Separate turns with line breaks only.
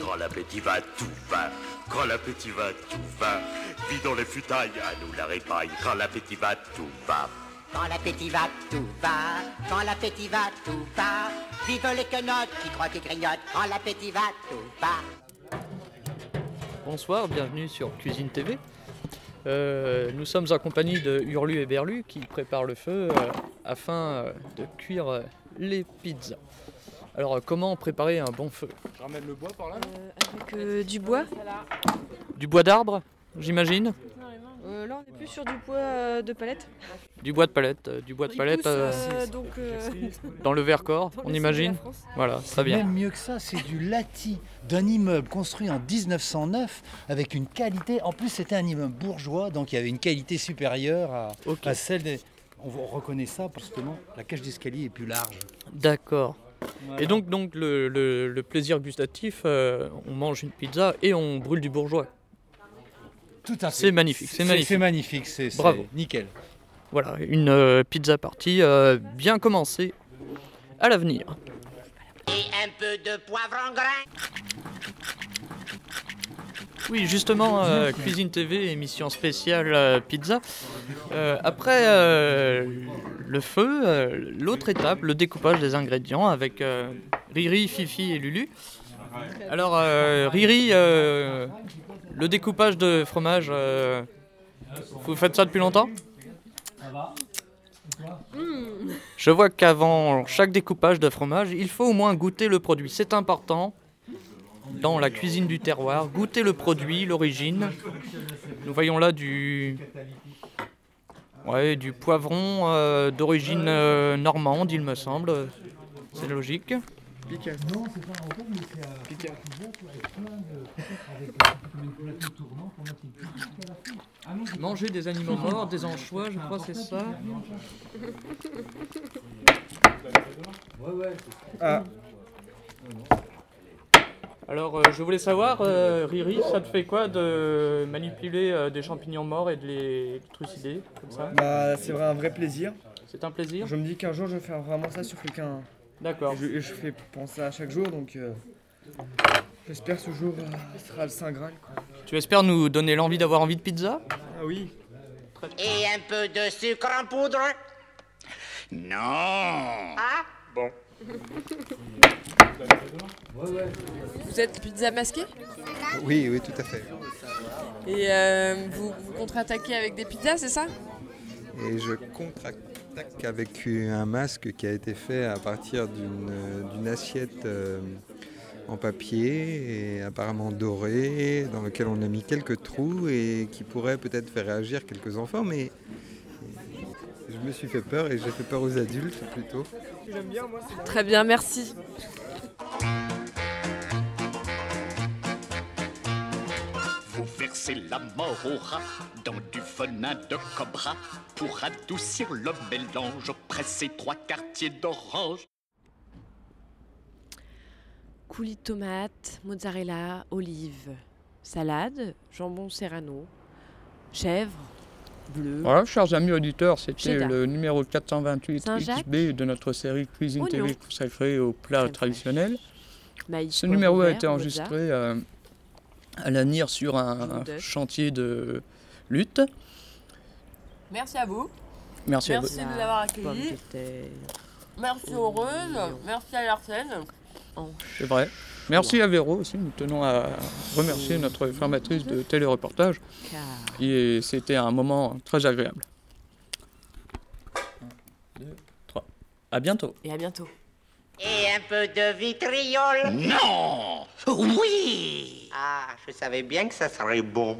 Quand l'appétit va, tout va. Quand l'appétit va, tout va. Vidons les futailles, à nous la répaille. Quand l'appétit va, tout va.
Quand l'appétit va, tout va. Quand l'appétit va, tout va. Vive les quenottes qui croient qu'ils grignotent. Quand l'appétit va, tout va.
Bonsoir, bienvenue sur Cuisine TV. Euh, nous sommes en compagnie de Hurlu et Berlu qui préparent le feu euh, afin euh, de cuire les pizzas. Alors, euh, comment préparer un bon feu?
Je ramène le bois par là
Avec euh, du bois.
Du bois d'arbre, j'imagine?
Euh, là, on est plus sur du bois euh, de palette.
Du bois de palette, euh, du bois de palette
pousse,
euh,
euh, donc, euh,
dans le Vercors,
dans
on
le
imagine. Voilà, très bien.
Même mieux que ça, c'est du lati d'un immeuble construit en 1909 avec une qualité. En plus, c'était un immeuble bourgeois, donc il y avait une qualité supérieure à, à celle des. On on reconnaît ça parce que justement, la cage d'escalier est plus large.
d'accord.
Voilà.
Et donc, donc le, le- le plaisir gustatif, euh, on mange une pizza et on brûle du bourgeois.
tout à fait.
c'est magnifique, c'est magnifique.
C'est magnifique, c'est
Bravo.
nickel.
Voilà, une euh, pizza partie euh, bien commencée à l'avenir.
Et un peu de poivre en grain.
Oui, justement, euh, Cuisine TV, émission spéciale euh, pizza. Euh, après le feu, l'autre étape, le découpage des ingrédients avec Riri, Fifi et Lulu. Alors, Riri, le découpage de fromage, vous faites ça depuis longtemps? Je vois qu'avant chaque découpage de fromage, il faut au moins goûter le produit. C'est important dans la cuisine du terroir, goûter le produit, l'origine. Nous voyons là du, ouais, du poivron euh, d'origine euh, normande, il me semble. C'est logique. Manger des animaux morts, des anchois, je crois, c'est ça. Alors, euh, je voulais savoir, euh, Riri, ça te fait quoi de manipuler euh, des champignons morts et de les trucider comme ça
Bah, c'est vrai un vrai plaisir.
C'est un plaisir
Je me dis qu'un jour je vais faire vraiment ça sur quelqu'un.
D'accord.
Et je, et je fais penser à chaque jour donc. euh, J'espère ce jour euh, sera le Saint Graal. Quoi.
Tu espères nous donner l'envie d'avoir envie de pizza?
Ah oui.
Et un peu de sucre en poudre?
Non
Ah
Vous êtes pizza masqué
Oui, oui, tout à fait.
et euh, vous, vous contre-attaquez avec des pizzas, c'est ça?
Et je contre-attaque avec un masque qui a été fait à partir d'une assiette euh, en papier et apparemment dorée, dans lequel on a mis quelques trous et qui pourrait peut-être faire réagir quelques enfants, mais je me suis fait peur et j'ai fait peur aux adultes plutôt.
J'aime bien moi c'est
Très bien, merci.
Vous versez la mort au rat dans du venin de cobra pour adoucir le mélange. Pressez trois quartiers d'orange.
Coulis de tomates, mozzarella, olive, salade, jambon serrano, chèvre, bleu.
Voilà, chers amis auditeurs, c'était le numéro 428
Saint-Jacques.
XB de notre série Cuisine
Oignon.
TV consacrée aux plats
Crème
traditionnels.
Maïs,
Ce numéro a été enregistré euh, à Lanier sur un chantier de lutte.
Merci à vous.
Merci, à vous.
Merci de nous avoir
Pommes
accueillis.
de terre,
Merci Heureuse. Merci à Larsen.
hanche.
C'est vrai. Merci à Véro aussi. Nous tenons à remercier notre formatrice de téléreportage. Et c'était un moment très agréable. Un, deux, trois. À bientôt.
Et à bientôt.
Et un peu de vitriol.
Non Oui
Ah, je savais bien que ça serait bon.